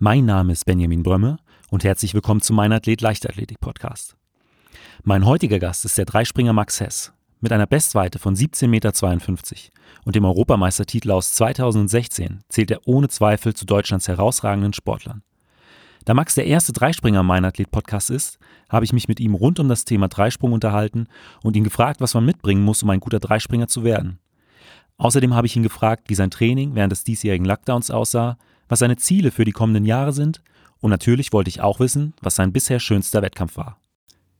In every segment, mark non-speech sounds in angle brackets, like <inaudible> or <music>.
Mein Name ist Benjamin Brömme und herzlich willkommen zu meinem Athlet Leichtathletik Podcast. Mein heutiger Gast ist der Dreispringer Max Hess mit einer Bestweite von 17,52 Meter und dem Europameistertitel aus 2016 zählt er ohne Zweifel zu Deutschlands herausragenden Sportlern. Da Max der erste Dreispringer Mein Athlet Podcast ist, habe ich mich mit ihm rund um das Thema Dreisprung unterhalten und ihn gefragt, was man mitbringen muss, um ein guter Dreispringer zu werden. Außerdem habe ich ihn gefragt, wie sein Training während des diesjährigen Lockdowns aussah was seine Ziele für die kommenden Jahre sind und natürlich wollte ich auch wissen, was sein bisher schönster Wettkampf war.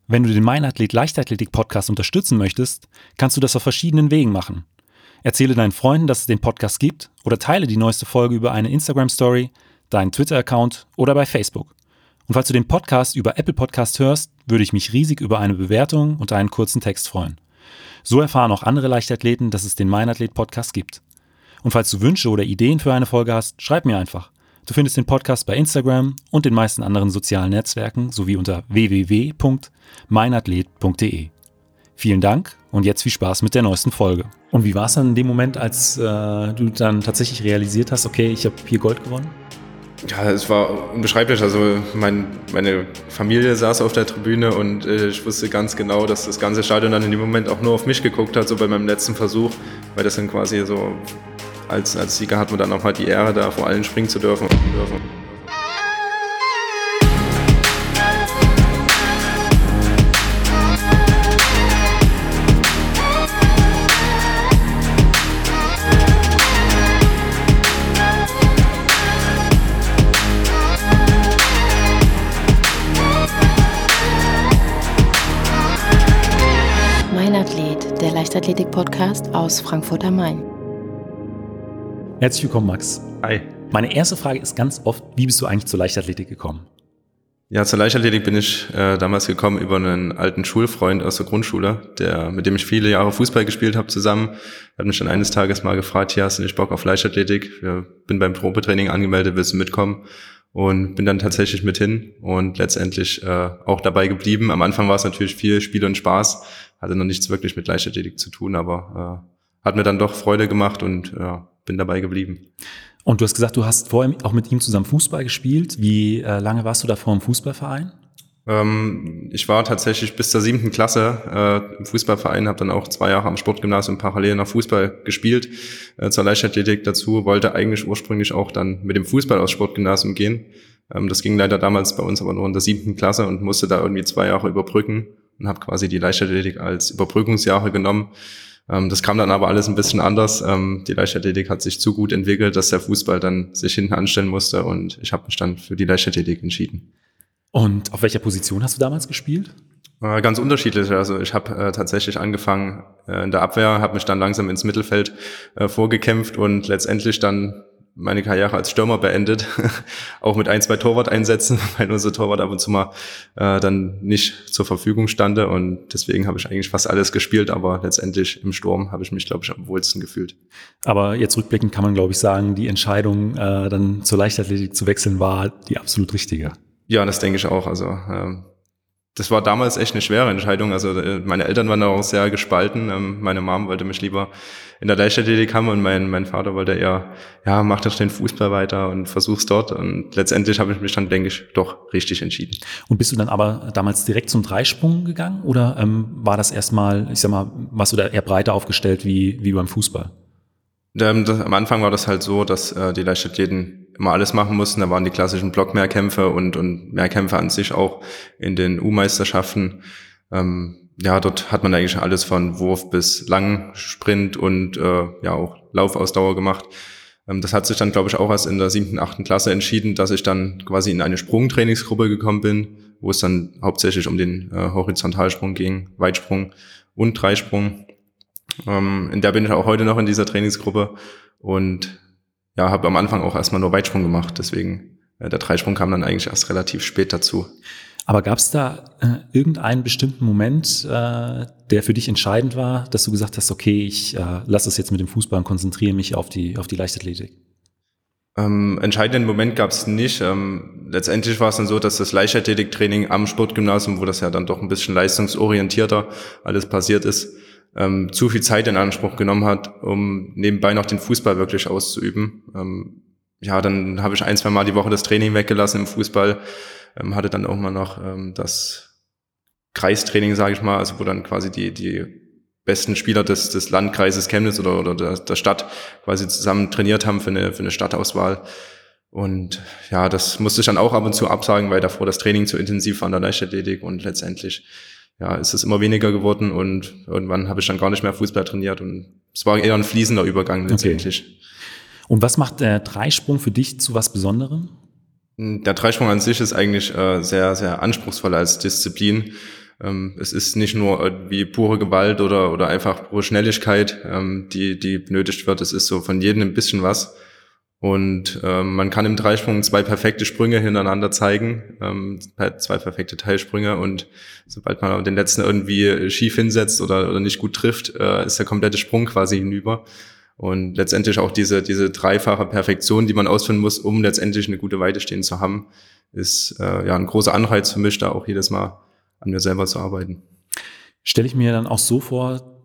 Wenn du den Mein Athlet Leichtathletik Podcast unterstützen möchtest, kannst du das auf verschiedenen Wegen machen. Erzähle deinen Freunden, dass es den Podcast gibt oder teile die neueste Folge über eine Instagram Story, deinen Twitter-Account oder bei Facebook. Und falls du den Podcast über Apple Podcast hörst, würde ich mich riesig über eine Bewertung und einen kurzen Text freuen. So erfahren auch andere Leichtathleten, dass es den Mein Athlet Podcast gibt. Und falls du Wünsche oder Ideen für eine Folge hast, schreib mir einfach. Du findest den Podcast bei Instagram und den meisten anderen sozialen Netzwerken sowie unter www.meinathlet.de. Vielen Dank und jetzt viel Spaß mit der neuesten Folge. Und wie war es dann in dem Moment, als äh, du dann tatsächlich realisiert hast, okay, ich habe hier Gold gewonnen? Ja, es war unbeschreiblich. Also mein, meine Familie saß auf der Tribüne und äh, ich wusste ganz genau, dass das ganze Stadion dann in dem Moment auch nur auf mich geguckt hat, so bei meinem letzten Versuch, weil das dann quasi so als, als Sieger hat man dann auch mal die Ehre, da vor allen springen zu dürfen. dürfen. Mein Athlet, der Leichtathletik-Podcast aus Frankfurt am Main. Herzlich willkommen, Max. Hi. Meine erste Frage ist ganz oft, wie bist du eigentlich zur Leichtathletik gekommen? Ja, zur Leichtathletik bin ich äh, damals gekommen über einen alten Schulfreund aus der Grundschule, der, mit dem ich viele Jahre Fußball gespielt habe zusammen. Er hat mich dann eines Tages mal gefragt, hier hast du nicht Bock auf Leichtathletik? Ich bin beim Probetraining angemeldet, willst du mitkommen? Und bin dann tatsächlich mit hin und letztendlich äh, auch dabei geblieben. Am Anfang war es natürlich viel Spiel und Spaß, hatte noch nichts wirklich mit Leichtathletik zu tun, aber äh, hat mir dann doch Freude gemacht und ja, bin dabei geblieben. Und du hast gesagt, du hast vorher auch mit ihm zusammen Fußball gespielt. Wie äh, lange warst du davor im Fußballverein? Ähm, ich war tatsächlich bis zur siebten Klasse äh, im Fußballverein, habe dann auch zwei Jahre am Sportgymnasium parallel nach Fußball gespielt, äh, zur Leichtathletik dazu, wollte eigentlich ursprünglich auch dann mit dem Fußball aus Sportgymnasium gehen. Ähm, das ging leider damals bei uns aber nur in der siebten Klasse und musste da irgendwie zwei Jahre überbrücken und habe quasi die Leichtathletik als Überbrückungsjahre genommen. Ähm, das kam dann aber alles ein bisschen anders. Ähm, die Leichtathletik hat sich zu gut entwickelt, dass der Fußball dann sich hinten anstellen musste und ich habe mich dann für die Leichtathletik entschieden. Und auf welcher Position hast du damals gespielt? Äh, ganz unterschiedlich. Also ich habe äh, tatsächlich angefangen äh, in der Abwehr, habe mich dann langsam ins Mittelfeld äh, vorgekämpft und letztendlich dann meine Karriere als Stürmer beendet, <laughs> auch mit ein, zwei Torwart-Einsätzen, <laughs> weil unser Torwart ab und zu mal äh, dann nicht zur Verfügung stande und deswegen habe ich eigentlich fast alles gespielt, aber letztendlich im Sturm habe ich mich, glaube ich, am wohlsten gefühlt. Aber jetzt rückblickend kann man, glaube ich, sagen, die Entscheidung, äh, dann zur Leichtathletik zu wechseln, war die absolut richtige. Ja, das denke ich auch. Also ähm, das war damals echt eine schwere Entscheidung. Also äh, meine Eltern waren da auch sehr gespalten. Ähm, meine Mom wollte mich lieber in der Leichtathletik haben und mein, mein Vater wollte eher, ja, mach doch den Fußball weiter und versuch's dort. Und letztendlich habe ich mich dann, denke ich, doch richtig entschieden. Und bist du dann aber damals direkt zum Dreisprung gegangen oder ähm, war das erstmal, ich sag mal, warst du da eher breiter aufgestellt wie, wie beim Fußball? Ähm, am Anfang war das halt so, dass äh, die Leichtathleten immer alles machen mussten. Da waren die klassischen Blockmehrkämpfe und, und Mehrkämpfe an sich auch in den U-Meisterschaften. Ähm, ja, dort hat man eigentlich alles von Wurf bis Langsprint und äh, ja auch Laufausdauer gemacht. Ähm, das hat sich dann, glaube ich, auch erst in der siebten, achten Klasse entschieden, dass ich dann quasi in eine Sprungtrainingsgruppe gekommen bin, wo es dann hauptsächlich um den äh, Horizontalsprung ging, Weitsprung und Dreisprung. Ähm, in der bin ich auch heute noch in dieser Trainingsgruppe und ja, habe am Anfang auch erstmal nur Weitsprung gemacht. Deswegen, äh, der Dreisprung kam dann eigentlich erst relativ spät dazu. Aber gab es da äh, irgendeinen bestimmten Moment, äh, der für dich entscheidend war, dass du gesagt hast, okay, ich äh, lasse es jetzt mit dem Fußball und konzentriere mich auf die, auf die Leichtathletik? Ähm, entscheidenden Moment gab es nicht. Ähm, letztendlich war es dann so, dass das Leichtathletiktraining am Sportgymnasium, wo das ja dann doch ein bisschen leistungsorientierter alles passiert ist, ähm, zu viel Zeit in Anspruch genommen hat, um nebenbei noch den Fußball wirklich auszuüben. Ähm, ja, dann habe ich ein, zwei Mal die Woche das Training weggelassen im Fußball, ähm, hatte dann auch mal noch ähm, das Kreistraining, sage ich mal, also wo dann quasi die, die besten Spieler des, des Landkreises Chemnitz oder, oder der, der Stadt quasi zusammen trainiert haben für eine, für eine Stadtauswahl. Und ja, das musste ich dann auch ab und zu absagen, weil davor das Training zu intensiv war an der Leichtathletik und letztendlich ja, ist es immer weniger geworden und irgendwann habe ich dann gar nicht mehr Fußball trainiert und es war eher ein fließender Übergang letztendlich. Okay. Und was macht der Dreisprung für dich zu was Besonderem? Der Dreisprung an sich ist eigentlich äh, sehr, sehr anspruchsvoll als Disziplin. Ähm, es ist nicht nur irgendwie pure Gewalt oder, oder einfach pure Schnelligkeit, ähm, die, die benötigt wird. Es ist so von jedem ein bisschen was. Und ähm, man kann im Dreisprung zwei perfekte Sprünge hintereinander zeigen, ähm, zwei perfekte Teilsprünge. Und sobald man den letzten irgendwie schief hinsetzt oder, oder nicht gut trifft, äh, ist der komplette Sprung quasi hinüber. Und letztendlich auch diese, diese dreifache Perfektion, die man ausführen muss, um letztendlich eine gute Weite stehen zu haben, ist äh, ja ein großer Anreiz für mich, da auch jedes Mal an mir selber zu arbeiten. Stelle ich mir dann auch so vor,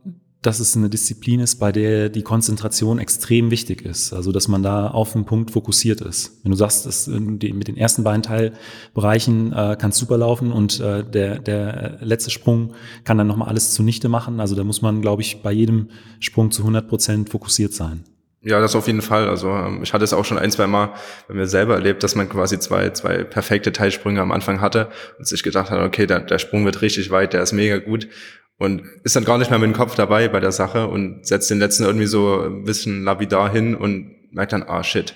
dass es eine Disziplin ist, bei der die Konzentration extrem wichtig ist. Also, dass man da auf den Punkt fokussiert ist. Wenn du sagst, dass mit den ersten beiden Teilbereichen äh, kann super laufen und äh, der, der letzte Sprung kann dann nochmal alles zunichte machen. Also, da muss man, glaube ich, bei jedem Sprung zu 100 Prozent fokussiert sein. Ja, das auf jeden Fall. Also ähm, ich hatte es auch schon ein, zwei Mal bei mir selber erlebt, dass man quasi zwei, zwei perfekte Teilsprünge am Anfang hatte und sich gedacht hat, okay, der, der Sprung wird richtig weit, der ist mega gut und ist dann gar nicht mehr mit dem Kopf dabei bei der Sache und setzt den letzten irgendwie so ein bisschen lapidar hin und merkt dann, ah shit,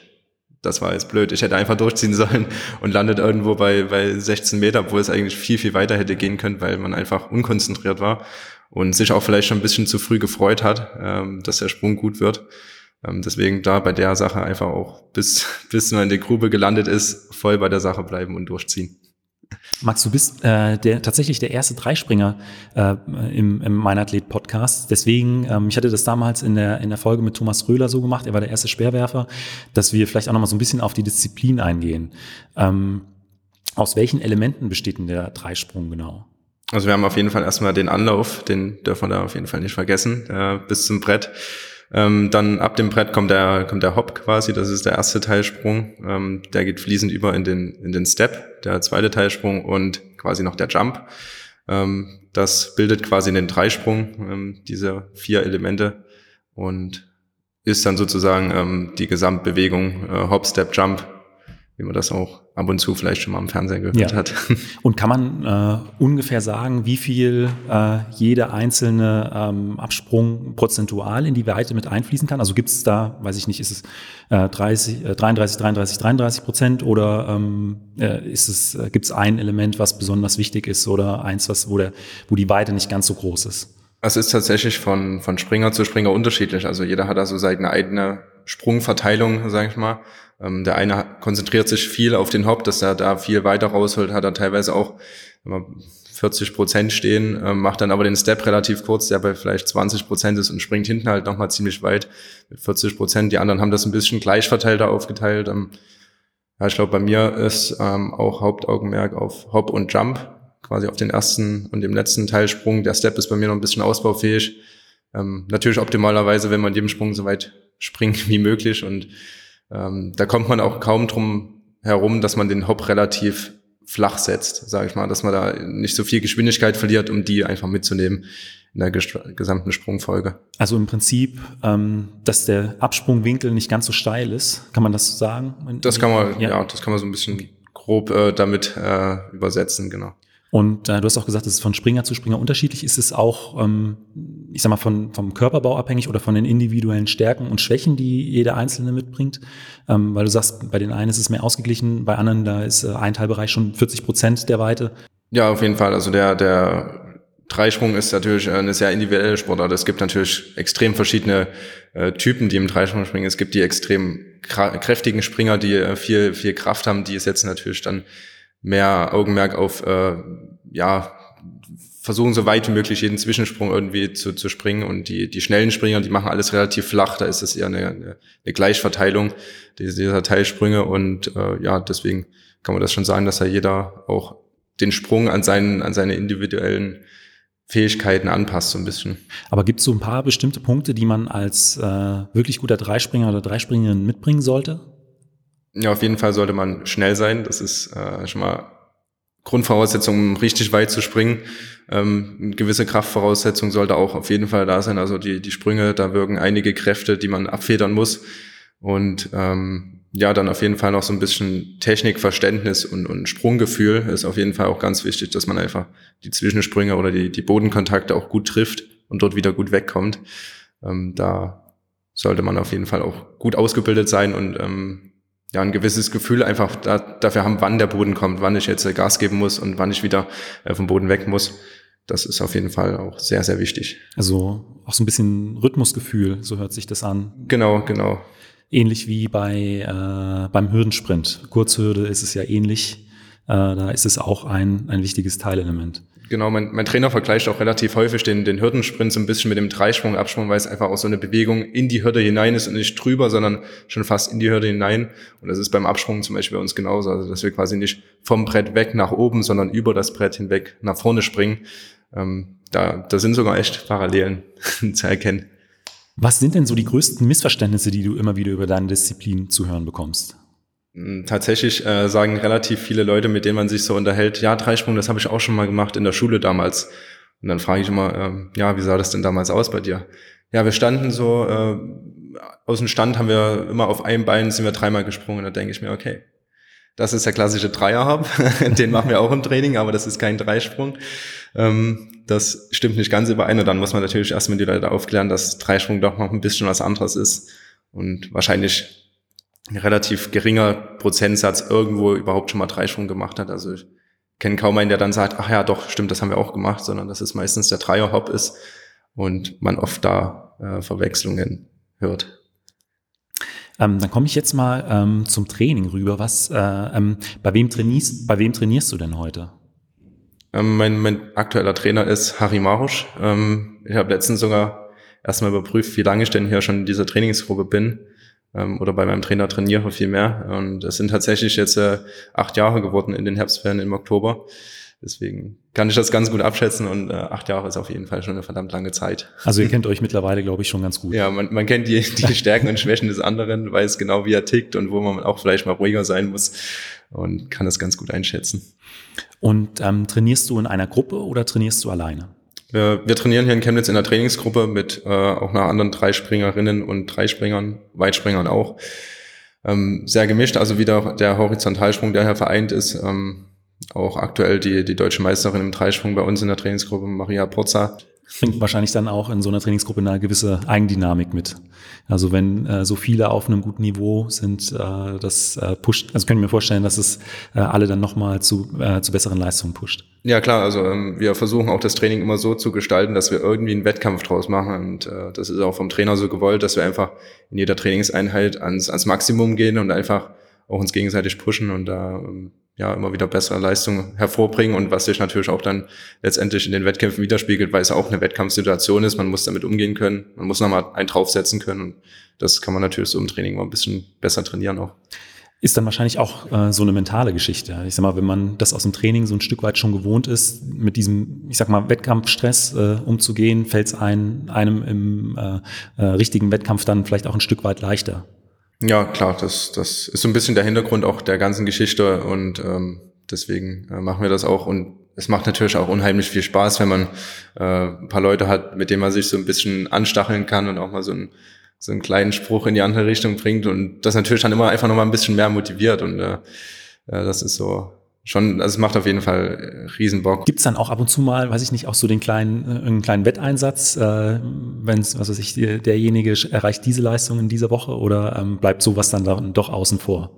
das war jetzt blöd. Ich hätte einfach durchziehen sollen und landet irgendwo bei, bei 16 Meter, wo es eigentlich viel, viel weiter hätte gehen können, weil man einfach unkonzentriert war und sich auch vielleicht schon ein bisschen zu früh gefreut hat, ähm, dass der Sprung gut wird. Ähm, deswegen da bei der Sache einfach auch bis, <laughs> bis man in die Grube gelandet ist, voll bei der Sache bleiben und durchziehen. Max, du bist äh, der, tatsächlich der erste Dreispringer äh, im, im Meinathlet-Podcast. Deswegen, ähm, ich hatte das damals in der, in der Folge mit Thomas Röhler so gemacht, er war der erste Speerwerfer, dass wir vielleicht auch nochmal so ein bisschen auf die Disziplin eingehen. Ähm, aus welchen Elementen besteht denn der Dreisprung genau? Also wir haben auf jeden Fall erstmal den Anlauf, den dürfen wir da auf jeden Fall nicht vergessen, äh, bis zum Brett. Ähm, dann ab dem Brett kommt der, kommt der Hop quasi, das ist der erste Teilsprung. Ähm, der geht fließend über in den, in den Step, der zweite Teilsprung und quasi noch der Jump. Ähm, das bildet quasi den Dreisprung, ähm, diese vier Elemente und ist dann sozusagen ähm, die Gesamtbewegung äh, Hop, Step, Jump, wie man das auch ab und zu vielleicht schon mal im Fernsehen gehört ja. hat. <laughs> Und kann man äh, ungefähr sagen, wie viel äh, jeder einzelne ähm, Absprung prozentual in die Weite mit einfließen kann? Also gibt es da, weiß ich nicht, ist es äh, 30, äh, 33, 33, 33 Prozent oder ähm, äh, ist es, äh, gibt es ein Element, was besonders wichtig ist oder eins, was, wo, der, wo die Weite nicht ganz so groß ist? Es ist tatsächlich von, von Springer zu Springer unterschiedlich. Also jeder hat da so seine eigene Sprungverteilung, sage ich mal. Ähm, der eine konzentriert sich viel auf den Hop, dass er da viel weiter rausholt, hat er teilweise auch 40 Prozent stehen, äh, macht dann aber den Step relativ kurz, der bei vielleicht 20 Prozent ist und springt hinten halt nochmal ziemlich weit mit 40 Prozent. Die anderen haben das ein bisschen gleich verteilter aufgeteilt. Ähm, ja, ich glaube, bei mir ist ähm, auch Hauptaugenmerk auf Hop und Jump, quasi auf den ersten und dem letzten Teilsprung. Der Step ist bei mir noch ein bisschen ausbaufähig. Ähm, natürlich optimalerweise, wenn man jedem Sprung so weit springt <laughs> wie möglich und ähm, da kommt man auch kaum drum herum, dass man den Hop relativ flach setzt, sage ich mal, dass man da nicht so viel Geschwindigkeit verliert, um die einfach mitzunehmen in der gesamten Sprungfolge. Also im Prinzip, ähm, dass der Absprungwinkel nicht ganz so steil ist, kann man das so sagen? Das kann man, ja, ja das kann man so ein bisschen grob äh, damit äh, übersetzen, genau. Und äh, du hast auch gesagt, es ist von Springer zu Springer unterschiedlich. Ist es auch, ähm, ich sag mal, von, vom Körperbau abhängig oder von den individuellen Stärken und Schwächen, die jeder Einzelne mitbringt? Ähm, weil du sagst, bei den einen ist es mehr ausgeglichen, bei anderen, da ist äh, ein Teilbereich schon 40 Prozent der Weite. Ja, auf jeden Fall. Also der, der Dreisprung ist natürlich eine sehr individuelle Sportart. Es gibt natürlich extrem verschiedene äh, Typen, die im Dreisprung springen. Es gibt die extrem kräftigen Springer, die äh, viel, viel Kraft haben, die setzen natürlich dann mehr Augenmerk auf, äh, ja, versuchen so weit wie möglich jeden Zwischensprung irgendwie zu, zu springen und die, die schnellen Springer, die machen alles relativ flach, da ist es eher eine, eine, eine Gleichverteilung dieser Teilsprünge und äh, ja, deswegen kann man das schon sagen, dass ja jeder auch den Sprung an seinen, an seine individuellen Fähigkeiten anpasst so ein bisschen. Aber gibt es so ein paar bestimmte Punkte, die man als äh, wirklich guter Dreispringer oder Dreispringerin mitbringen sollte? Ja, auf jeden Fall sollte man schnell sein. Das ist äh, schon mal Grundvoraussetzung, um richtig weit zu springen. Ähm, eine gewisse Kraftvoraussetzung sollte auch auf jeden Fall da sein. Also die, die Sprünge, da wirken einige Kräfte, die man abfedern muss. Und ähm, ja, dann auf jeden Fall noch so ein bisschen Technikverständnis und, und Sprunggefühl ist auf jeden Fall auch ganz wichtig, dass man einfach die Zwischensprünge oder die, die Bodenkontakte auch gut trifft und dort wieder gut wegkommt. Ähm, da sollte man auf jeden Fall auch gut ausgebildet sein und ähm, ja, ein gewisses Gefühl einfach da, dafür haben, wann der Boden kommt, wann ich jetzt äh, Gas geben muss und wann ich wieder äh, vom Boden weg muss. Das ist auf jeden Fall auch sehr, sehr wichtig. Also auch so ein bisschen Rhythmusgefühl, so hört sich das an. Genau, genau. Ähnlich wie bei äh, beim Hürdensprint. Kurzhürde ist es ja ähnlich. Äh, da ist es auch ein, ein wichtiges Teilelement. Genau, mein, mein Trainer vergleicht auch relativ häufig den, den Hürdensprint so ein bisschen mit dem Dreisprung, Absprung, weil es einfach auch so eine Bewegung in die Hürde hinein ist und nicht drüber, sondern schon fast in die Hürde hinein. Und das ist beim Absprung zum Beispiel bei uns genauso. Also, dass wir quasi nicht vom Brett weg nach oben, sondern über das Brett hinweg nach vorne springen. Ähm, da, da sind sogar echt Parallelen <laughs> zu erkennen. Was sind denn so die größten Missverständnisse, die du immer wieder über deine Disziplin zu hören bekommst? Hm, tatsächlich äh, sagen relativ viele Leute, mit denen man sich so unterhält, ja, Dreisprung, das habe ich auch schon mal gemacht in der Schule damals. Und dann frage ich immer, äh, ja, wie sah das denn damals aus bei dir? Ja, wir standen so, äh, aus dem Stand haben wir immer auf einem Bein, sind wir dreimal gesprungen. Da denke ich mir, okay, das ist der klassische Dreierhab. <laughs> Den machen wir auch im Training, aber das ist kein Dreisprung. Ähm, das stimmt nicht ganz überein. Und dann muss man natürlich erstmal die Leute aufklären, dass Dreisprung doch noch ein bisschen was anderes ist. Und wahrscheinlich relativ geringer Prozentsatz irgendwo überhaupt schon mal Dreisprung gemacht hat. Also ich kenne kaum einen, der dann sagt, ach ja, doch, stimmt, das haben wir auch gemacht, sondern dass es meistens der Dreier-Hop ist und man oft da äh, Verwechslungen hört. Ähm, dann komme ich jetzt mal ähm, zum Training rüber. Was, äh, ähm, bei, wem trainierst, bei wem trainierst du denn heute? Ähm, mein, mein aktueller Trainer ist Harry Marusch. Ähm, ich habe letztens sogar erstmal überprüft, wie lange ich denn hier schon in dieser Trainingsgruppe bin ähm, oder bei meinem Trainer trainiere viel mehr. Und es sind tatsächlich jetzt äh, acht Jahre geworden in den Herbstferien im Oktober. Deswegen kann ich das ganz gut abschätzen und äh, acht Jahre ist auf jeden Fall schon eine verdammt lange Zeit. Also ihr kennt euch mittlerweile, glaube ich, schon ganz gut. Ja, man, man kennt die, die <laughs> Stärken und Schwächen des anderen, weiß genau, wie er tickt und wo man auch vielleicht mal ruhiger sein muss und kann das ganz gut einschätzen. Und ähm, trainierst du in einer Gruppe oder trainierst du alleine? Wir, wir trainieren hier in Chemnitz in der Trainingsgruppe mit äh, auch einer anderen Dreispringerinnen und Dreispringern, Weitspringern auch. Ähm, sehr gemischt, also wieder der Horizontalsprung, der hier vereint ist. Ähm, auch aktuell die, die deutsche Meisterin im Dreisprung bei uns in der Trainingsgruppe, Maria Pozza, bringt wahrscheinlich dann auch in so einer Trainingsgruppe eine gewisse Eigendynamik mit. Also wenn äh, so viele auf einem guten Niveau sind, äh, das äh, pusht, also können wir vorstellen, dass es äh, alle dann nochmal zu, äh, zu besseren Leistungen pusht. Ja klar, also ähm, wir versuchen auch das Training immer so zu gestalten, dass wir irgendwie einen Wettkampf draus machen und äh, das ist auch vom Trainer so gewollt, dass wir einfach in jeder Trainingseinheit ans, ans Maximum gehen und einfach auch uns gegenseitig pushen und da ähm, ja immer wieder bessere Leistungen hervorbringen und was sich natürlich auch dann letztendlich in den Wettkämpfen widerspiegelt, weil es auch eine Wettkampfsituation ist. Man muss damit umgehen können, man muss nochmal einen draufsetzen können und das kann man natürlich so im Training mal ein bisschen besser trainieren auch. Ist dann wahrscheinlich auch äh, so eine mentale Geschichte. Ich sag mal, wenn man das aus dem Training so ein Stück weit schon gewohnt ist, mit diesem, ich sag mal, Wettkampfstress äh, umzugehen, fällt es ein, einem im äh, äh, richtigen Wettkampf dann vielleicht auch ein Stück weit leichter. Ja, klar, das, das ist so ein bisschen der Hintergrund auch der ganzen Geschichte und ähm, deswegen äh, machen wir das auch und es macht natürlich auch unheimlich viel Spaß, wenn man äh, ein paar Leute hat, mit denen man sich so ein bisschen anstacheln kann und auch mal so, ein, so einen kleinen Spruch in die andere Richtung bringt und das natürlich dann immer einfach nochmal ein bisschen mehr motiviert und äh, das ist so schon, also es macht auf jeden Fall äh, Riesenbock. Gibt es dann auch ab und zu mal, weiß ich nicht, auch so den kleinen, äh, einen kleinen Wetteinsatz, äh, wenn es, was weiß ich, derjenige erreicht diese Leistung in dieser Woche oder ähm, bleibt sowas dann, dann doch außen vor?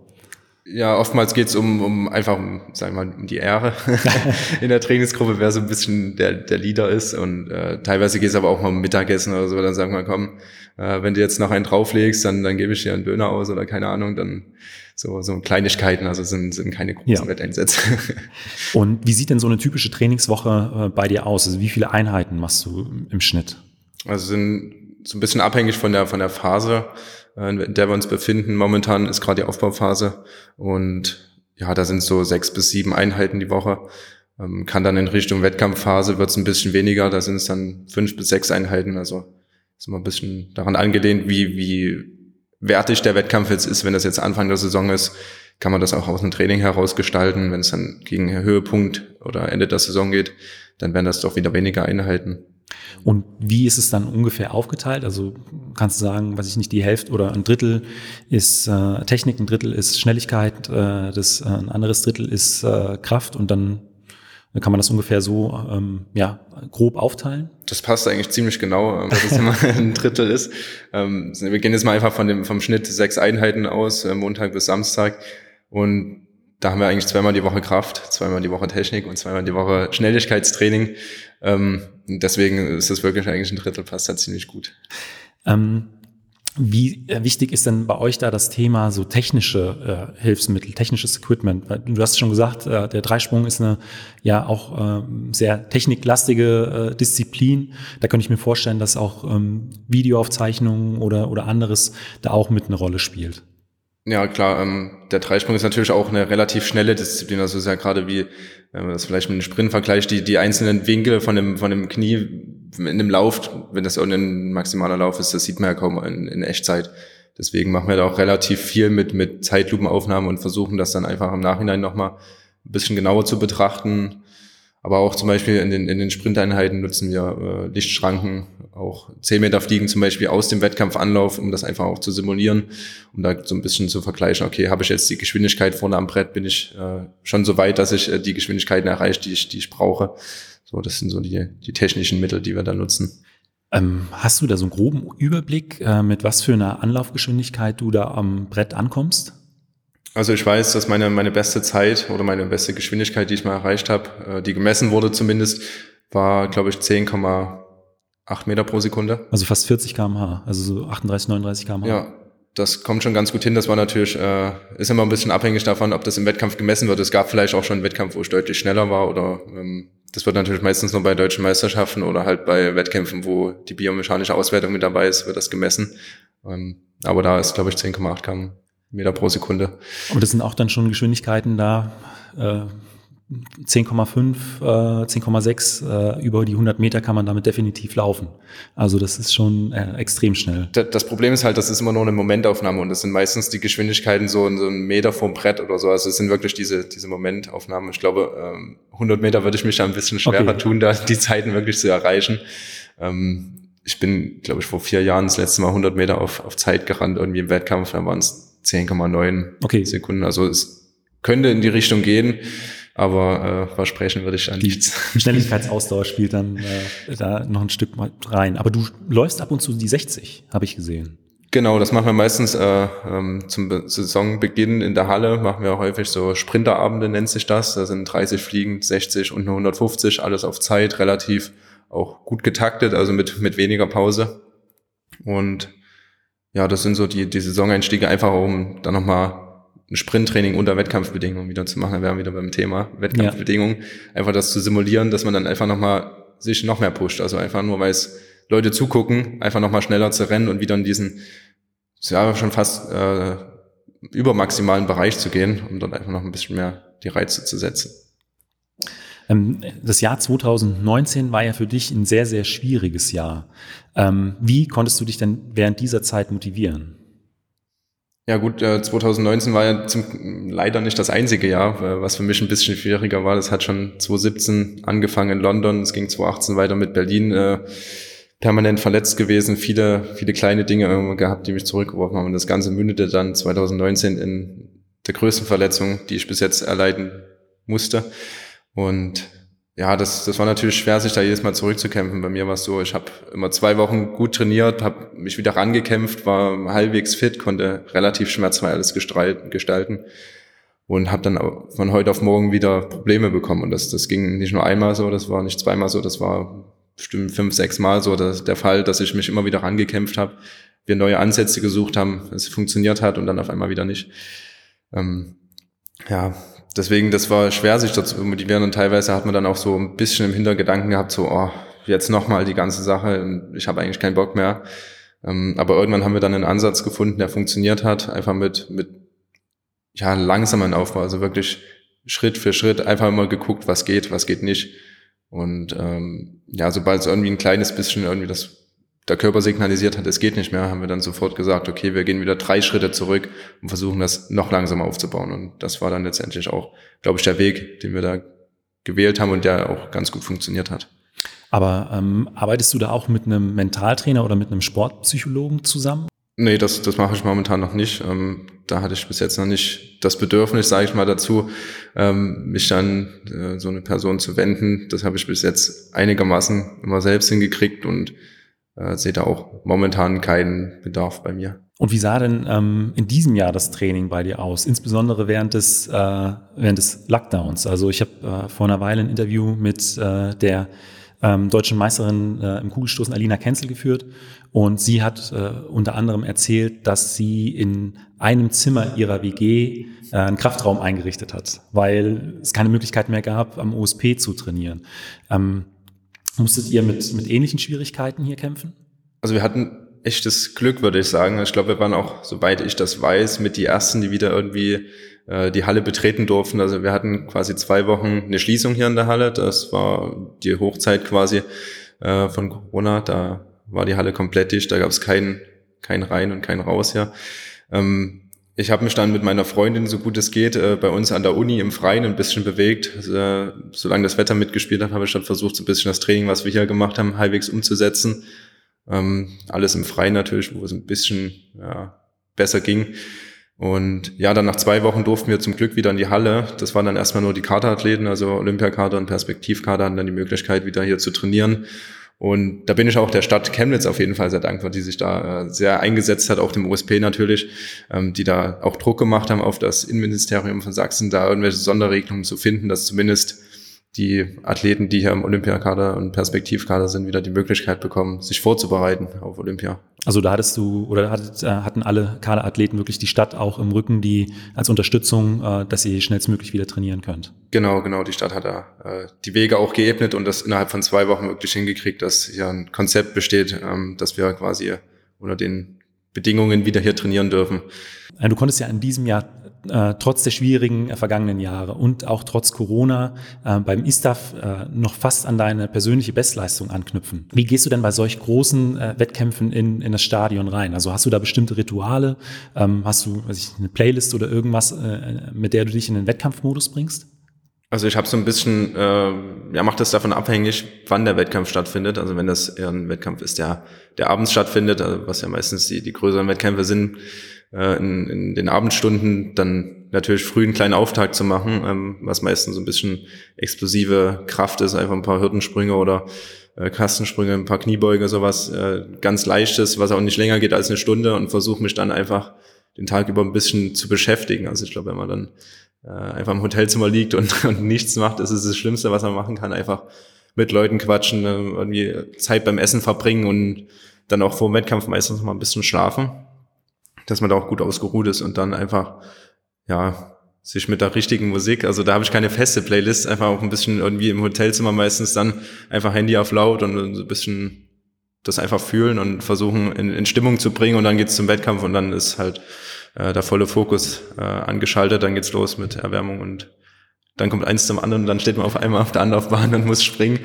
Ja, oftmals geht's um, um einfach, um, sagen wir mal, um die Ehre <laughs> in der Trainingsgruppe, wer so ein bisschen der, der Leader ist. Und äh, teilweise geht's aber auch mal um Mittagessen oder so. Dann sagen wir, komm, äh, wenn du jetzt noch einen drauflegst, dann, dann gebe ich dir einen Döner aus oder keine Ahnung, dann so, so Kleinigkeiten, also sind, sind keine großen ja. Wetteinsätze. <laughs> Und wie sieht denn so eine typische Trainingswoche äh, bei dir aus? Also wie viele Einheiten machst du im Schnitt? Also sind so ein bisschen abhängig von der, von der Phase, in der wir uns befinden. Momentan ist gerade die Aufbauphase und ja, da sind so sechs bis sieben Einheiten die Woche. Ähm, kann dann in Richtung Wettkampfphase wird es ein bisschen weniger, da sind es dann fünf bis sechs Einheiten. Also ist immer ein bisschen daran angelehnt, wie, wie wertig der Wettkampf jetzt ist, wenn das jetzt Anfang der Saison ist, kann man das auch aus dem Training heraus gestalten. Wenn es dann gegen Höhepunkt oder Ende der Saison geht, dann werden das doch wieder weniger Einheiten. Und wie ist es dann ungefähr aufgeteilt? Also kannst du sagen, was ich nicht, die Hälfte oder ein Drittel ist äh, Technik, ein Drittel ist Schnelligkeit, äh, das, äh, ein anderes Drittel ist äh, Kraft und dann kann man das ungefähr so ähm, ja, grob aufteilen? Das passt eigentlich ziemlich genau, äh, dass es immer <laughs> ein Drittel ist. Ähm, wir gehen jetzt mal einfach von dem, vom Schnitt sechs Einheiten aus, äh, Montag bis Samstag. Und da haben wir eigentlich zweimal die Woche Kraft, zweimal die Woche Technik und zweimal die Woche Schnelligkeitstraining. Ähm, deswegen ist das wirklich eigentlich ein Drittel, passt da ziemlich gut. Ähm, wie äh, wichtig ist denn bei euch da das Thema so technische äh, Hilfsmittel, technisches Equipment? Du hast schon gesagt, äh, der Dreisprung ist eine ja auch äh, sehr techniklastige äh, Disziplin. Da könnte ich mir vorstellen, dass auch ähm, Videoaufzeichnungen oder, oder anderes da auch mit eine Rolle spielt. Ja, klar. Ähm, der Dreisprung ist natürlich auch eine relativ schnelle Disziplin. Also ist ja gerade wie, wenn man das vielleicht mit einem Sprint vergleicht, die, die einzelnen Winkel von dem, von dem Knie in dem Lauf, wenn das ein maximaler Lauf ist, das sieht man ja kaum in, in Echtzeit. Deswegen machen wir da auch relativ viel mit, mit Zeitlupenaufnahmen und versuchen das dann einfach im Nachhinein nochmal ein bisschen genauer zu betrachten aber auch zum Beispiel in den, in den Sprinteinheiten nutzen wir äh, Lichtschranken, auch 10 Meter fliegen zum Beispiel aus dem Wettkampfanlauf, um das einfach auch zu simulieren, um da so ein bisschen zu vergleichen, okay, habe ich jetzt die Geschwindigkeit vorne am Brett, bin ich äh, schon so weit, dass ich äh, die Geschwindigkeiten erreiche, die ich, die ich brauche. So, das sind so die, die technischen Mittel, die wir da nutzen. Ähm, hast du da so einen groben Überblick, äh, mit was für einer Anlaufgeschwindigkeit du da am Brett ankommst? Also ich weiß, dass meine, meine beste Zeit oder meine beste Geschwindigkeit, die ich mal erreicht habe, äh, die gemessen wurde zumindest, war, glaube ich, 10,8 Meter pro Sekunde. Also fast 40 km/h, also so 38, 39 km/h. Ja, das kommt schon ganz gut hin. Das war natürlich, äh, ist immer ein bisschen abhängig davon, ob das im Wettkampf gemessen wird. Es gab vielleicht auch schon einen Wettkampf, wo ich deutlich schneller war oder ähm, das wird natürlich meistens nur bei deutschen Meisterschaften oder halt bei Wettkämpfen, wo die biomechanische Auswertung mit dabei ist, wird das gemessen. Ähm, aber da ist, glaube ich, 10,8 km Meter pro Sekunde. Aber das sind auch dann schon Geschwindigkeiten da, äh, 10,5, äh, 10,6 äh, über die 100 Meter kann man damit definitiv laufen. Also das ist schon äh, extrem schnell. Das Problem ist halt, das ist immer nur eine Momentaufnahme und das sind meistens die Geschwindigkeiten so, so einen Meter vom Brett oder so. Also es sind wirklich diese, diese Momentaufnahmen. Ich glaube, ähm, 100 Meter würde ich mich da ein bisschen schwerer okay. tun, da die Zeiten wirklich zu erreichen. Ähm, ich bin, glaube ich, vor vier Jahren das letzte Mal 100 Meter auf, auf Zeit gerannt, irgendwie im Wettkampf. Da waren es 10,9 okay. Sekunden. Also es könnte in die Richtung gehen, aber äh, versprechen würde ich da nichts. <laughs> Schnelligkeitsausdauer spielt dann äh, da noch ein Stück mal rein. Aber du läufst ab und zu die 60, habe ich gesehen. Genau, das machen wir meistens äh, ähm, zum Saisonbeginn in der Halle. Machen wir häufig so Sprinterabende, nennt sich das. Da sind 30 Fliegen, 60 und 150, alles auf Zeit, relativ auch gut getaktet, also mit, mit weniger Pause. Und ja, das sind so die, die Saisoneinstiege, einfach um dann nochmal ein Sprinttraining unter Wettkampfbedingungen wieder zu machen. Da wären wir wieder beim Thema Wettkampfbedingungen. Ja. Einfach das zu simulieren, dass man dann einfach nochmal sich noch mehr pusht. Also einfach nur, weil es Leute zugucken, einfach nochmal schneller zu rennen und wieder in diesen, ja, schon fast äh, übermaximalen Bereich zu gehen, um dann einfach noch ein bisschen mehr die Reize zu setzen. Ähm, das Jahr 2019 war ja für dich ein sehr, sehr schwieriges Jahr. Ähm, wie konntest du dich denn während dieser Zeit motivieren? Ja gut, 2019 war ja zum, leider nicht das einzige Jahr, was für mich ein bisschen schwieriger war. Das hat schon 2017 angefangen in London, es ging 2018 weiter mit Berlin. Äh, permanent verletzt gewesen, viele, viele kleine Dinge gehabt, die mich zurückgeworfen haben. Und das Ganze mündete dann 2019 in der größten Verletzung, die ich bis jetzt erleiden musste. Und ja, das, das war natürlich schwer, sich da jedes Mal zurückzukämpfen. Bei mir war es so, ich habe immer zwei Wochen gut trainiert, habe mich wieder rangekämpft, war halbwegs fit, konnte relativ schmerzfrei alles gestalten und habe dann von heute auf morgen wieder Probleme bekommen. Und das, das ging nicht nur einmal so, das war nicht zweimal so, das war bestimmt fünf, sechs Mal so das, der Fall, dass ich mich immer wieder rangekämpft habe, wir neue Ansätze gesucht haben, es funktioniert hat und dann auf einmal wieder nicht. Ähm, ja, deswegen, das war schwer, sich dazu zu motivieren und teilweise hat man dann auch so ein bisschen im Hintergedanken gehabt, so, oh, jetzt nochmal die ganze Sache, ich habe eigentlich keinen Bock mehr. Ähm, aber irgendwann haben wir dann einen Ansatz gefunden, der funktioniert hat, einfach mit, mit ja, langsamen Aufbau, also wirklich Schritt für Schritt einfach immer geguckt, was geht, was geht nicht. Und ähm, ja, sobald es irgendwie ein kleines bisschen irgendwie das der Körper signalisiert hat, es geht nicht mehr, haben wir dann sofort gesagt, okay, wir gehen wieder drei Schritte zurück und versuchen das noch langsamer aufzubauen. Und das war dann letztendlich auch, glaube ich, der Weg, den wir da gewählt haben und der auch ganz gut funktioniert hat. Aber ähm, arbeitest du da auch mit einem Mentaltrainer oder mit einem Sportpsychologen zusammen? Nee, das, das mache ich momentan noch nicht. Ähm, da hatte ich bis jetzt noch nicht das Bedürfnis, sage ich mal dazu, ähm, mich dann äh, so eine Person zu wenden. Das habe ich bis jetzt einigermaßen immer selbst hingekriegt und äh, sehe da auch momentan keinen Bedarf bei mir. Und wie sah denn ähm, in diesem Jahr das Training bei dir aus, insbesondere während des, äh, während des Lockdowns? Also ich habe äh, vor einer Weile ein Interview mit äh, der ähm, deutschen Meisterin äh, im Kugelstoßen Alina Kenzel geführt und sie hat äh, unter anderem erzählt, dass sie in einem Zimmer ihrer WG äh, einen Kraftraum eingerichtet hat, weil es keine Möglichkeit mehr gab, am OSP zu trainieren. Ähm, musstet ihr mit, mit ähnlichen Schwierigkeiten hier kämpfen? Also wir hatten echtes Glück, würde ich sagen. Ich glaube, wir waren auch, soweit ich das weiß, mit die ersten, die wieder irgendwie äh, die Halle betreten durften. Also wir hatten quasi zwei Wochen eine Schließung hier in der Halle. Das war die Hochzeit quasi äh, von Corona. Da war die Halle komplett dicht. Da gab es kein, kein rein und kein raus hier. Ähm, ich habe mich dann mit meiner Freundin, so gut es geht, äh, bei uns an der Uni im Freien ein bisschen bewegt. Also, solange das Wetter mitgespielt hat, habe ich dann versucht, so ein bisschen das Training, was wir hier gemacht haben, halbwegs umzusetzen. Ähm, alles im Freien natürlich, wo es ein bisschen ja, besser ging. Und ja, dann nach zwei Wochen durften wir zum Glück wieder in die Halle. Das waren dann erstmal nur die Kaderathleten, also Olympiakader und Perspektivkader hatten dann die Möglichkeit, wieder hier zu trainieren. Und da bin ich auch der Stadt Chemnitz auf jeden Fall sehr dankbar, die sich da äh, sehr eingesetzt hat, auch dem USP natürlich, ähm, die da auch Druck gemacht haben auf das Innenministerium von Sachsen, da irgendwelche Sonderregelungen zu finden, dass zumindest die Athleten, die hier im Olympiakader und Perspektivkader sind, wieder die Möglichkeit bekommen, sich vorzubereiten auf Olympia. Also da hattest du oder hattet, äh, hatten alle Kaderathleten wirklich die Stadt auch im Rücken, die als Unterstützung, äh, dass ihr schnellstmöglich wieder trainieren könnt. Genau, genau. Die Stadt hat da äh, die Wege auch geebnet und das innerhalb von zwei Wochen wirklich hingekriegt, dass hier ein Konzept besteht, ähm, dass wir quasi unter den Bedingungen wieder hier trainieren dürfen. Du konntest ja in diesem Jahr äh, trotz der schwierigen äh, vergangenen Jahre und auch trotz Corona äh, beim ISTAF äh, noch fast an deine persönliche Bestleistung anknüpfen. Wie gehst du denn bei solch großen äh, Wettkämpfen in, in das Stadion rein? Also hast du da bestimmte Rituale? Ähm, hast du weiß ich, eine Playlist oder irgendwas, äh, mit der du dich in den Wettkampfmodus bringst? Also ich habe so ein bisschen, äh, ja, macht das davon abhängig, wann der Wettkampf stattfindet. Also wenn das eher ein Wettkampf ist, der, der abends stattfindet, also was ja meistens die, die größeren Wettkämpfe sind, äh, in, in den Abendstunden dann natürlich früh einen kleinen Auftakt zu machen, ähm, was meistens so ein bisschen explosive Kraft ist, einfach ein paar Hürdensprünge oder äh, Kastensprünge, ein paar Kniebeuge, sowas äh, ganz leichtes, was auch nicht länger geht als eine Stunde und versuche mich dann einfach den Tag über ein bisschen zu beschäftigen. Also ich glaube, wenn man dann äh, einfach im Hotelzimmer liegt und, <laughs> und nichts macht, ist es das Schlimmste, was man machen kann, einfach mit Leuten quatschen, äh, irgendwie Zeit beim Essen verbringen und dann auch vor dem Wettkampf meistens mal ein bisschen schlafen dass man da auch gut ausgeruht ist und dann einfach, ja, sich mit der richtigen Musik, also da habe ich keine feste Playlist, einfach auch ein bisschen irgendwie im Hotelzimmer meistens dann einfach Handy auf laut und so ein bisschen das einfach fühlen und versuchen in, in Stimmung zu bringen und dann geht's zum Wettkampf und dann ist halt äh, der volle Fokus äh, angeschaltet, dann geht's los mit Erwärmung und dann kommt eins zum anderen und dann steht man auf einmal auf der Anlaufbahn und muss springen.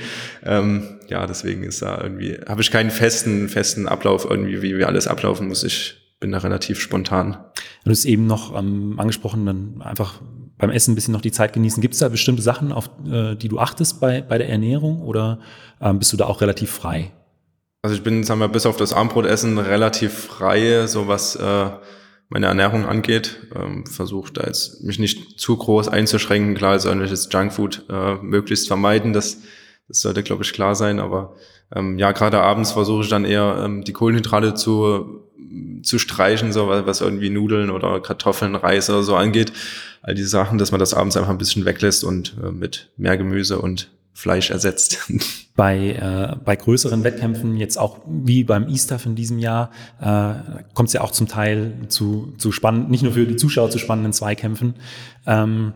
Ähm, ja, deswegen ist da irgendwie, habe ich keinen festen, festen Ablauf irgendwie, wie, wie alles ablaufen muss. Ich bin da relativ spontan. Du hast eben noch ähm, angesprochen, dann einfach beim Essen ein bisschen noch die Zeit genießen. Gibt es da bestimmte Sachen, auf äh, die du achtest bei, bei der Ernährung oder ähm, bist du da auch relativ frei? Also ich bin, sagen wir, bis auf das Armbrotessen relativ frei, so was äh, meine Ernährung angeht. Ähm, Versuche da jetzt mich nicht zu groß einzuschränken. Klar, also irgendwelches Junkfood äh, möglichst vermeiden. Das, das sollte, glaube ich, klar sein. Aber ähm, ja, gerade abends versuche ich dann eher ähm, die Kohlenhydrate zu zu streichen, so was irgendwie Nudeln oder Kartoffeln, Reis oder so angeht. All die Sachen, dass man das abends einfach ein bisschen weglässt und äh, mit mehr Gemüse und Fleisch ersetzt. <laughs> Bei, äh, bei größeren Wettkämpfen, jetzt auch wie beim Easter in diesem Jahr, äh, kommt es ja auch zum Teil zu, zu spannenden, nicht nur für die Zuschauer zu spannenden Zweikämpfen. Ähm,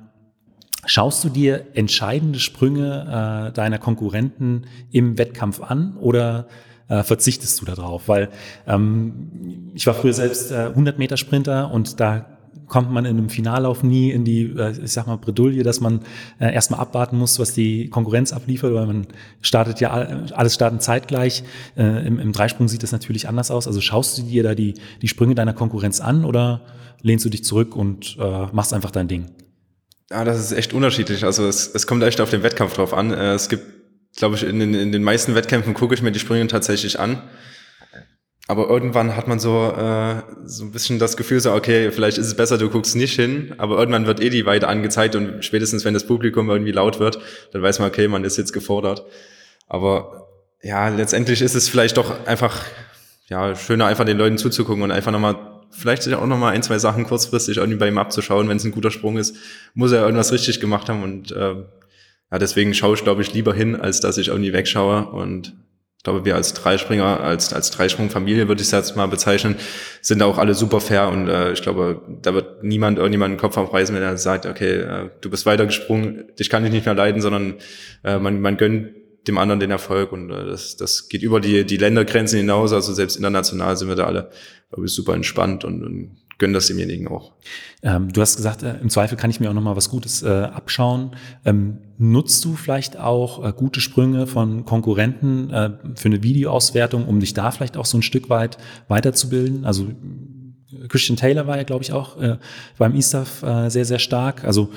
Schaust du dir entscheidende Sprünge äh, deiner Konkurrenten im Wettkampf an oder äh, verzichtest du darauf? Weil ähm, ich war früher selbst äh, 100 Meter Sprinter und da kommt man in einem Finallauf nie in die, äh, ich sag mal, Bredouille, dass man äh, erstmal abwarten muss, was die Konkurrenz abliefert, weil man startet ja, alles starten zeitgleich. Äh, im, Im Dreisprung sieht das natürlich anders aus. Also schaust du dir da die, die Sprünge deiner Konkurrenz an oder lehnst du dich zurück und äh, machst einfach dein Ding? Ja, das ist echt unterschiedlich. Also es, es kommt echt auf den Wettkampf drauf an. Äh, es gibt, glaube ich, in den, in den meisten Wettkämpfen gucke ich mir die Sprünge tatsächlich an. Aber irgendwann hat man so, äh, so ein bisschen das Gefühl, so, okay, vielleicht ist es besser, du guckst nicht hin, aber irgendwann wird eh die Weite angezeigt und spätestens, wenn das Publikum irgendwie laut wird, dann weiß man, okay, man ist jetzt gefordert. Aber ja, letztendlich ist es vielleicht doch einfach, ja, schöner einfach den Leuten zuzugucken und einfach nochmal, vielleicht auch nochmal ein, zwei Sachen kurzfristig irgendwie bei ihm abzuschauen, wenn es ein guter Sprung ist, muss er irgendwas richtig gemacht haben und äh, ja, deswegen schaue ich, glaube ich, lieber hin, als dass ich irgendwie wegschaue und glaube, wir als Dreispringer, als, als Dreisprungfamilie würde ich es jetzt mal bezeichnen, sind auch alle super fair und äh, ich glaube, da wird niemand irgendjemand den Kopf aufreißen, wenn er sagt, okay, äh, du bist weitergesprungen, dich kann ich nicht mehr leiden, sondern äh, man, man gönnt dem anderen den Erfolg und äh, das, das geht über die, die Ländergrenzen hinaus, also selbst international sind wir da alle, glaube ich, super entspannt und, und gönnen das demjenigen auch. Ähm, du hast gesagt, äh, im Zweifel kann ich mir auch nochmal was Gutes äh, abschauen. Ähm, nutzt du vielleicht auch äh, gute Sprünge von Konkurrenten äh, für eine Videoauswertung, um dich da vielleicht auch so ein Stück weit weiterzubilden? Also Christian Taylor war ja, glaube ich, auch äh, beim ISTAF äh, sehr, sehr stark. Also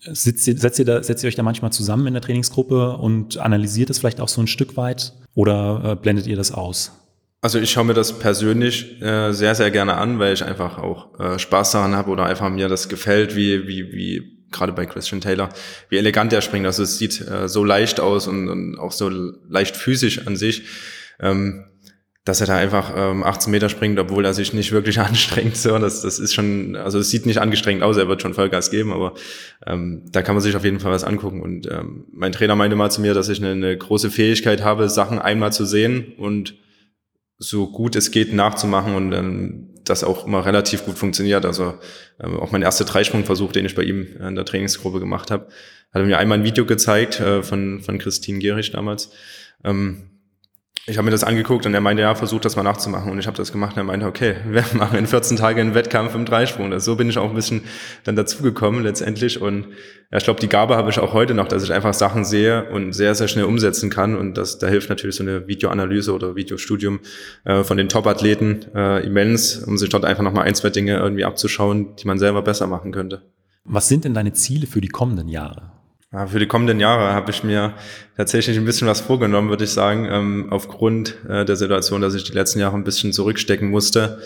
sitzt ihr, setzt, ihr da, setzt ihr euch da manchmal zusammen in der Trainingsgruppe und analysiert es vielleicht auch so ein Stück weit oder äh, blendet ihr das aus? Also ich schaue mir das persönlich äh, sehr, sehr gerne an, weil ich einfach auch äh, Spaß daran habe oder einfach mir das gefällt, wie, wie, wie gerade bei Christian Taylor, wie elegant er springt. Also es sieht äh, so leicht aus und, und auch so leicht physisch an sich, ähm, dass er da einfach ähm, 18 Meter springt, obwohl er sich nicht wirklich <laughs> anstrengt. So, das, das ist schon, also es sieht nicht angestrengt aus, er wird schon Vollgas geben, aber ähm, da kann man sich auf jeden Fall was angucken. Und ähm, mein Trainer meinte mal zu mir, dass ich eine, eine große Fähigkeit habe, Sachen einmal zu sehen und so gut es geht nachzumachen und ähm, das auch immer relativ gut funktioniert. Also ähm, auch mein erster Dreisprungversuch, den ich bei ihm in der Trainingsgruppe gemacht habe, hat er mir einmal ein Video gezeigt äh, von, von Christine Gierich damals. Ähm, ich habe mir das angeguckt und er meinte, ja, versuch das mal nachzumachen. Und ich habe das gemacht und er meinte, okay, <laughs> wir machen in 14 Tagen einen Wettkampf im Dreisprung. Also so bin ich auch ein bisschen dann dazugekommen letztendlich. Und ja, ich glaube, die Gabe habe ich auch heute noch, dass ich einfach Sachen sehe und sehr, sehr schnell umsetzen kann. Und das, da hilft natürlich so eine Videoanalyse oder Videostudium äh, von den Top-Athleten äh, immens, um sich dort einfach nochmal ein, zwei Dinge irgendwie abzuschauen, die man selber besser machen könnte. Was sind denn deine Ziele für die kommenden Jahre? Ja, für die kommenden Jahre habe ich mir tatsächlich ein bisschen was vorgenommen, würde ich sagen. Ähm, aufgrund äh, der Situation, dass ich die letzten Jahre ein bisschen zurückstecken musste,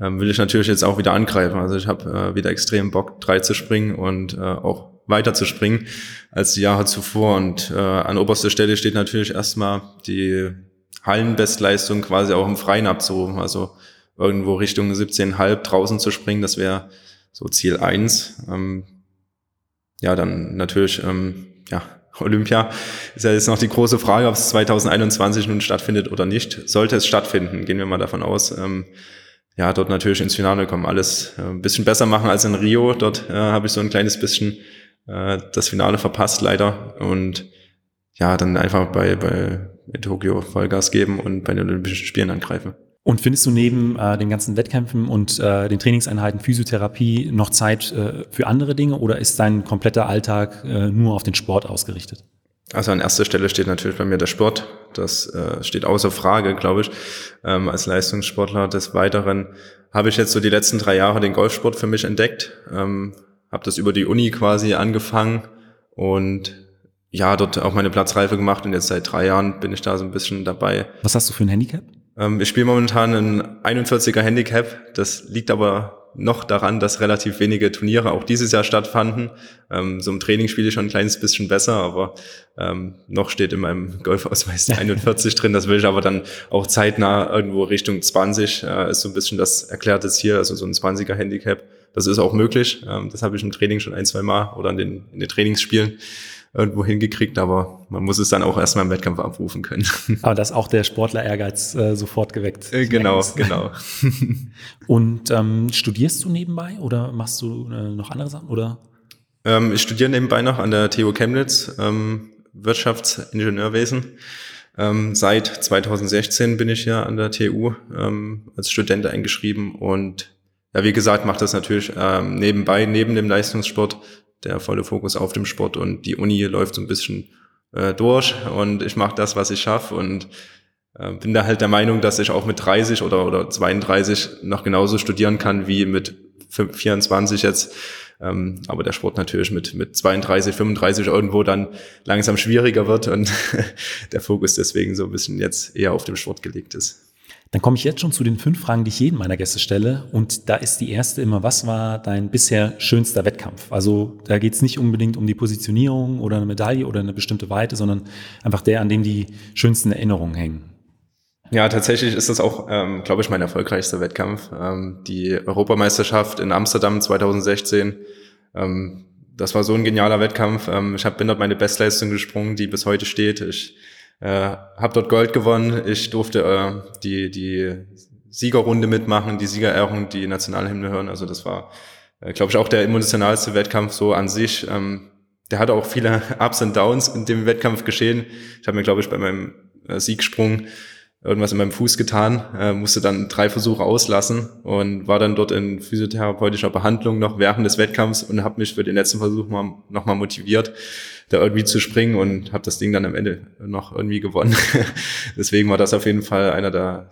ähm, will ich natürlich jetzt auch wieder angreifen. Also ich habe äh, wieder extrem Bock, drei zu springen und äh, auch weiter zu springen als die Jahre zuvor. Und äh, an oberster Stelle steht natürlich erstmal die Hallenbestleistung quasi auch im Freien abzurufen. Also irgendwo Richtung 17,5 draußen zu springen, das wäre so Ziel eins. Ähm, ja, dann natürlich, ähm, ja, Olympia ist ja jetzt noch die große Frage, ob es 2021 nun stattfindet oder nicht. Sollte es stattfinden, gehen wir mal davon aus. Ähm, ja, dort natürlich ins Finale kommen, alles äh, ein bisschen besser machen als in Rio. Dort äh, habe ich so ein kleines bisschen äh, das Finale verpasst, leider. Und ja, dann einfach bei, bei Tokio Vollgas geben und bei den Olympischen Spielen angreifen. Und findest du neben äh, den ganzen Wettkämpfen und äh, den Trainingseinheiten Physiotherapie noch Zeit äh, für andere Dinge oder ist dein kompletter Alltag äh, nur auf den Sport ausgerichtet? Also an erster Stelle steht natürlich bei mir der Sport. Das äh, steht außer Frage, glaube ich, ähm, als Leistungssportler. Des Weiteren habe ich jetzt so die letzten drei Jahre den Golfsport für mich entdeckt. Ähm, habe das über die Uni quasi angefangen und ja, dort auch meine Platzreife gemacht und jetzt seit drei Jahren bin ich da so ein bisschen dabei. Was hast du für ein Handicap? Ähm, ich spiele momentan ein 41er Handicap. Das liegt aber noch daran, dass relativ wenige Turniere auch dieses Jahr stattfanden. Ähm, so im Training spiele ich schon ein kleines bisschen besser, aber ähm, noch steht in meinem Golfausweis <laughs> 41 drin. Das will ich aber dann auch zeitnah irgendwo Richtung 20. Äh, ist so ein bisschen das erklärte Ziel, also so ein 20er Handicap. Das ist auch möglich. Ähm, das habe ich im Training schon ein, zwei Mal oder in den, in den Trainingsspielen irgendwo hingekriegt, aber man muss es dann auch erstmal im Wettkampf abrufen können. <laughs> Aber das auch der Sportler Ehrgeiz äh, sofort geweckt. Äh, genau, genau. <laughs> Und ähm, studierst du nebenbei oder machst du äh, noch andere Sachen oder? Ähm, ich studiere nebenbei noch an der TU Chemnitz ähm, Wirtschaftsingenieurwesen. Ähm, seit 2016 bin ich ja an der TU ähm, als Student eingeschrieben und ja, wie gesagt, macht das natürlich ähm, nebenbei, neben dem Leistungssport, der volle Fokus auf dem Sport und die Uni läuft so ein bisschen äh, durch und ich mache das, was ich schaffe und äh, bin da halt der Meinung, dass ich auch mit 30 oder, oder 32 noch genauso studieren kann wie mit 24 jetzt. Ähm, aber der Sport natürlich mit, mit 32, 35 irgendwo dann langsam schwieriger wird und <laughs> der Fokus deswegen so ein bisschen jetzt eher auf dem Sport gelegt ist. Dann komme ich jetzt schon zu den fünf Fragen, die ich jedem meiner Gäste stelle. Und da ist die erste immer, was war dein bisher schönster Wettkampf? Also da geht es nicht unbedingt um die Positionierung oder eine Medaille oder eine bestimmte Weite, sondern einfach der, an dem die schönsten Erinnerungen hängen. Ja, tatsächlich ist das auch, ähm, glaube ich, mein erfolgreichster Wettkampf. Ähm, die Europameisterschaft in Amsterdam 2016. Ähm, das war so ein genialer Wettkampf. Ähm, ich hab, bin dort meine Bestleistung gesprungen, die bis heute steht. Ich äh, habe dort Gold gewonnen. Ich durfte äh, die, die Siegerrunde mitmachen, die Siegerehrung, die Nationalhymne hören. Also das war, äh, glaube ich, auch der emotionalste Wettkampf so an sich. Ähm, der hatte auch viele <laughs> Ups und Downs in dem Wettkampf geschehen. Ich habe mir, glaube ich, bei meinem äh, Siegsprung irgendwas in meinem Fuß getan, äh, musste dann drei Versuche auslassen und war dann dort in physiotherapeutischer Behandlung noch während des Wettkampfs und habe mich für den letzten Versuch mal, nochmal motiviert, da irgendwie zu springen und habe das Ding dann am Ende noch irgendwie gewonnen. <laughs> Deswegen war das auf jeden Fall einer der,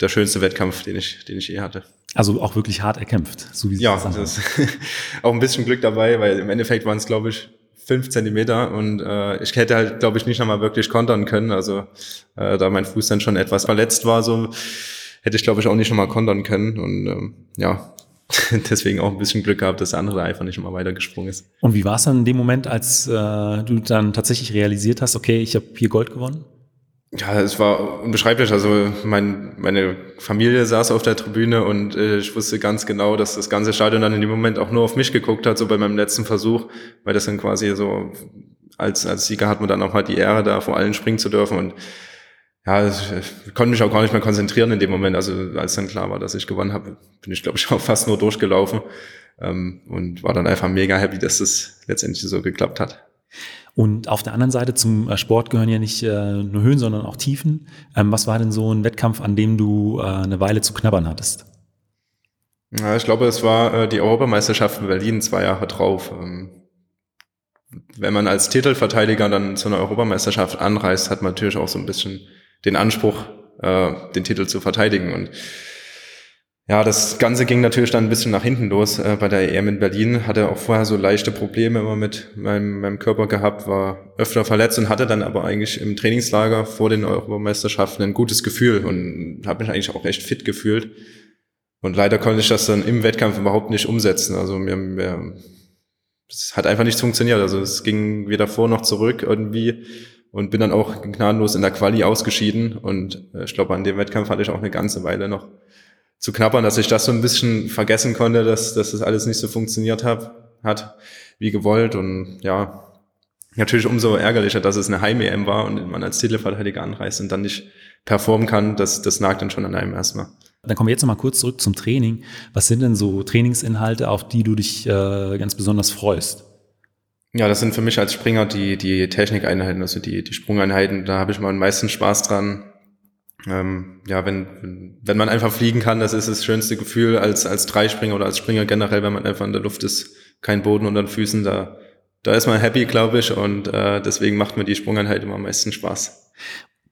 der schönste Wettkampf, den ich, den ich je hatte. Also auch wirklich hart erkämpft, so wie Sie ja, das ist <laughs> auch ein bisschen Glück dabei, weil im Endeffekt waren es, glaube ich, fünf Zentimeter und äh, ich hätte halt, glaube ich, nicht nochmal wirklich kontern können. Also äh, da mein Fuß dann schon etwas verletzt war, so hätte ich, glaube ich, auch nicht nochmal kontern können. Und ähm, ja, <laughs> deswegen auch ein bisschen Glück gehabt, dass der andere einfach nicht immer weitergesprungen ist. Und wie war es dann in dem Moment, als äh, du dann tatsächlich realisiert hast, okay, ich habe hier Gold gewonnen? Ja, es war unbeschreiblich. Also mein, meine Familie saß auf der Tribüne und äh, ich wusste ganz genau, dass das ganze Stadion dann in dem Moment auch nur auf mich geguckt hat, so bei meinem letzten Versuch, weil das dann quasi so als, als Sieger hat man dann auch mal die Ehre, da vor allen springen zu dürfen und ja, ich, konnte mich auch gar nicht mehr konzentrieren in dem Moment. Also als dann klar war, dass ich gewonnen habe, bin ich glaube ich <laughs> auch fast nur durchgelaufen ähm, und war dann einfach mega happy, dass das letztendlich so geklappt hat. Und auf der anderen Seite zum äh, Sport gehören ja nicht äh, nur Höhen, sondern auch Tiefen. Ähm, was war denn so ein Wettkampf, an dem du äh, eine Weile zu knabbern hattest? Ja, ich glaube, es war die Europameisterschaft in Berlin zwei Jahre drauf. Ähm, wenn man als Titelverteidiger dann zu einer Europameisterschaft anreist, hat man natürlich auch so ein bisschen den Anspruch, den Titel zu verteidigen. Und ja, das Ganze ging natürlich dann ein bisschen nach hinten los äh, bei der EM in Berlin. Hatte auch vorher so leichte Probleme immer mit meinem, meinem Körper gehabt, war öfter verletzt und hatte dann aber eigentlich im Trainingslager vor den Europameisterschaften ein gutes Gefühl und habe mich eigentlich auch echt fit gefühlt. Und leider konnte ich das dann im Wettkampf überhaupt nicht umsetzen. Also mir, mir es hat einfach nicht funktioniert. Also es ging weder vor noch zurück irgendwie und bin dann auch gnadenlos in der Quali ausgeschieden. Und äh, ich glaube, an dem Wettkampf hatte ich auch eine ganze Weile noch zu knappern, dass ich das so ein bisschen vergessen konnte, dass, dass das alles nicht so funktioniert hab, hat wie gewollt. Und ja, natürlich umso ärgerlicher, dass es eine Heim-EM war und man als Titelverteidiger anreist und dann nicht performen kann. Das, das nagt dann schon an einem erstmal. Dann kommen wir jetzt noch mal kurz zurück zum Training. Was sind denn so Trainingsinhalte, auf die du dich äh, ganz besonders freust? Ja, das sind für mich als Springer die, die Technikeinheiten, also die, die Sprungeinheiten. Da habe ich mal am meisten Spaß dran, ähm, ja, wenn, wenn man einfach fliegen kann, das ist das schönste Gefühl als, als Dreispringer oder als Springer generell, wenn man einfach in der Luft ist, kein Boden unter den Füßen, da, da ist man happy, glaube ich, und äh, deswegen macht mir die Sprungeinheit immer am meisten Spaß.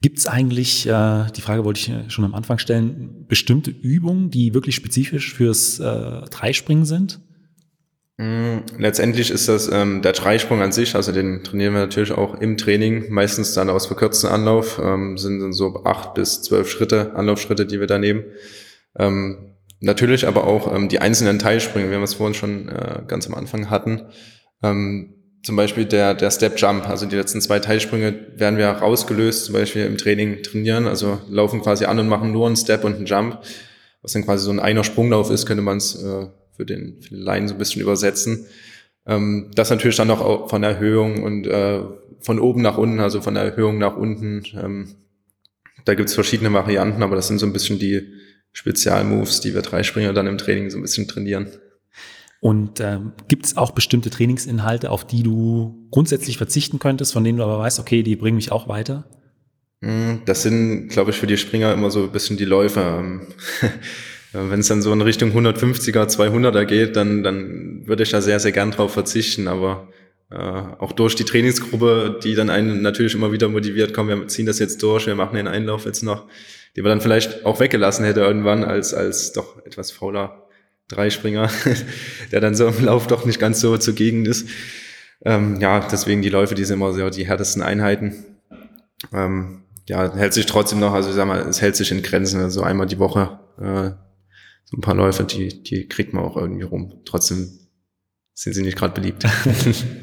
Gibt es eigentlich, äh, die Frage wollte ich schon am Anfang stellen, bestimmte Übungen, die wirklich spezifisch fürs äh, Dreispringen sind? Mm, letztendlich ist das ähm, der Dreisprung an sich, also den trainieren wir natürlich auch im Training, meistens dann aus verkürzten Anlauf, ähm, sind dann so acht bis zwölf Schritte, Anlaufschritte, die wir da nehmen. Ähm, natürlich aber auch ähm, die einzelnen Teilsprünge, wie wir es vorhin schon äh, ganz am Anfang hatten. Ähm, zum Beispiel der, der Step Jump, also die letzten zwei Teilsprünge werden wir rausgelöst, zum Beispiel im Training trainieren, also laufen quasi an und machen nur einen Step und einen Jump, was dann quasi so ein einer Sprunglauf ist, könnte man es äh, für den, für den Laien so ein bisschen übersetzen. Ähm, das natürlich dann noch von Erhöhung und äh, von oben nach unten, also von Erhöhung nach unten. Ähm, da gibt's verschiedene Varianten, aber das sind so ein bisschen die Spezialmoves, die wir Dreispringer dann im Training so ein bisschen trainieren. Und ähm, gibt es auch bestimmte Trainingsinhalte, auf die du grundsätzlich verzichten könntest, von denen du aber weißt, okay, die bringen mich auch weiter? Hm, das sind, glaube ich, für die Springer immer so ein bisschen die Läufer. <laughs> Ähm, wenn es dann so in Richtung 150er, 200er geht, dann, dann würde ich da sehr, sehr gern drauf verzichten. Aber äh, auch durch die Trainingsgruppe, die dann einen natürlich immer wieder motiviert, komm, wir ziehen das jetzt durch, wir machen den Einlauf jetzt noch, die wir dann vielleicht auch weggelassen hätte irgendwann als, als doch etwas fauler Dreispringer, <laughs> der dann so im Lauf doch nicht ganz so zugegen ist. Ähm, ja, deswegen die Läufe, die sind immer so die härtesten Einheiten. Ähm, ja, hält sich trotzdem noch, also ich sag mal, es hält sich in Grenzen, also einmal die Woche äh, so ein paar Läufe, die, die kriegt man auch irgendwie rum. Trotzdem sind sie nicht gerade beliebt.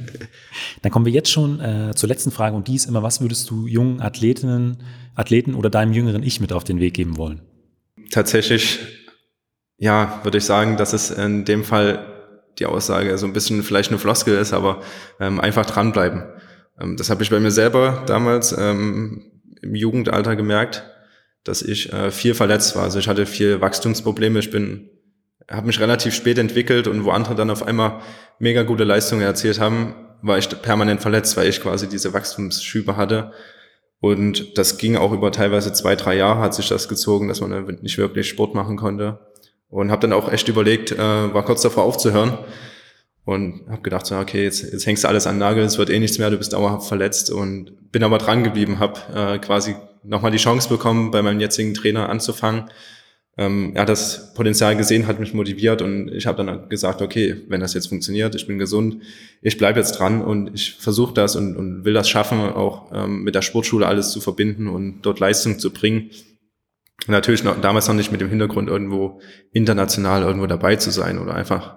<laughs> Dann kommen wir jetzt schon äh, zur letzten Frage und die ist immer, was würdest du jungen Athletinnen, Athleten oder deinem jüngeren Ich mit auf den Weg geben wollen? Tatsächlich, ja, würde ich sagen, dass es in dem Fall die Aussage so ein bisschen vielleicht eine Floskel ist, aber ähm, einfach dranbleiben. Ähm, das habe ich bei mir selber damals ähm, im Jugendalter gemerkt, dass ich äh, viel verletzt war. Also ich hatte viel Wachstumsprobleme. Ich bin, habe mich relativ spät entwickelt und wo andere dann auf einmal mega gute Leistungen erzielt haben, war ich permanent verletzt, weil ich quasi diese Wachstumsschübe hatte. Und das ging auch über teilweise zwei, drei Jahre hat sich das gezogen, dass man nicht wirklich Sport machen konnte. Und habe dann auch echt überlegt, äh, war kurz davor aufzuhören und habe gedacht, so, okay, jetzt, jetzt hängst du alles an Nagel, es wird eh nichts mehr, du bist dauerhaft verletzt und bin aber dran geblieben, habe äh, quasi nochmal die Chance bekommen, bei meinem jetzigen Trainer anzufangen. Ähm, er hat das Potenzial gesehen, hat mich motiviert und ich habe dann gesagt, okay, wenn das jetzt funktioniert, ich bin gesund, ich bleibe jetzt dran und ich versuche das und, und will das schaffen, auch ähm, mit der Sportschule alles zu verbinden und dort Leistung zu bringen. Natürlich noch, damals noch nicht mit dem Hintergrund, irgendwo international irgendwo dabei zu sein oder einfach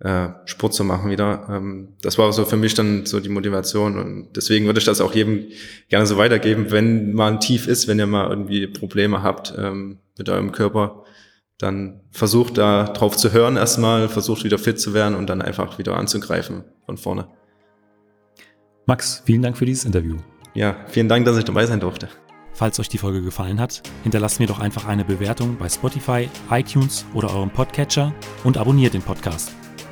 äh, Sport zu machen wieder. Ähm, das war so für mich dann so die Motivation und deswegen würde ich das auch jedem gerne so weitergeben, wenn mal ein Tief ist, wenn ihr mal irgendwie Probleme habt ähm, mit eurem Körper, dann versucht da drauf zu hören erstmal, versucht wieder fit zu werden und dann einfach wieder anzugreifen von vorne. Max, vielen Dank für dieses Interview. Ja, vielen Dank, dass ich dabei sein durfte. Falls euch die Folge gefallen hat, hinterlasst mir doch einfach eine Bewertung bei Spotify, iTunes oder eurem Podcatcher und abonniert den Podcast.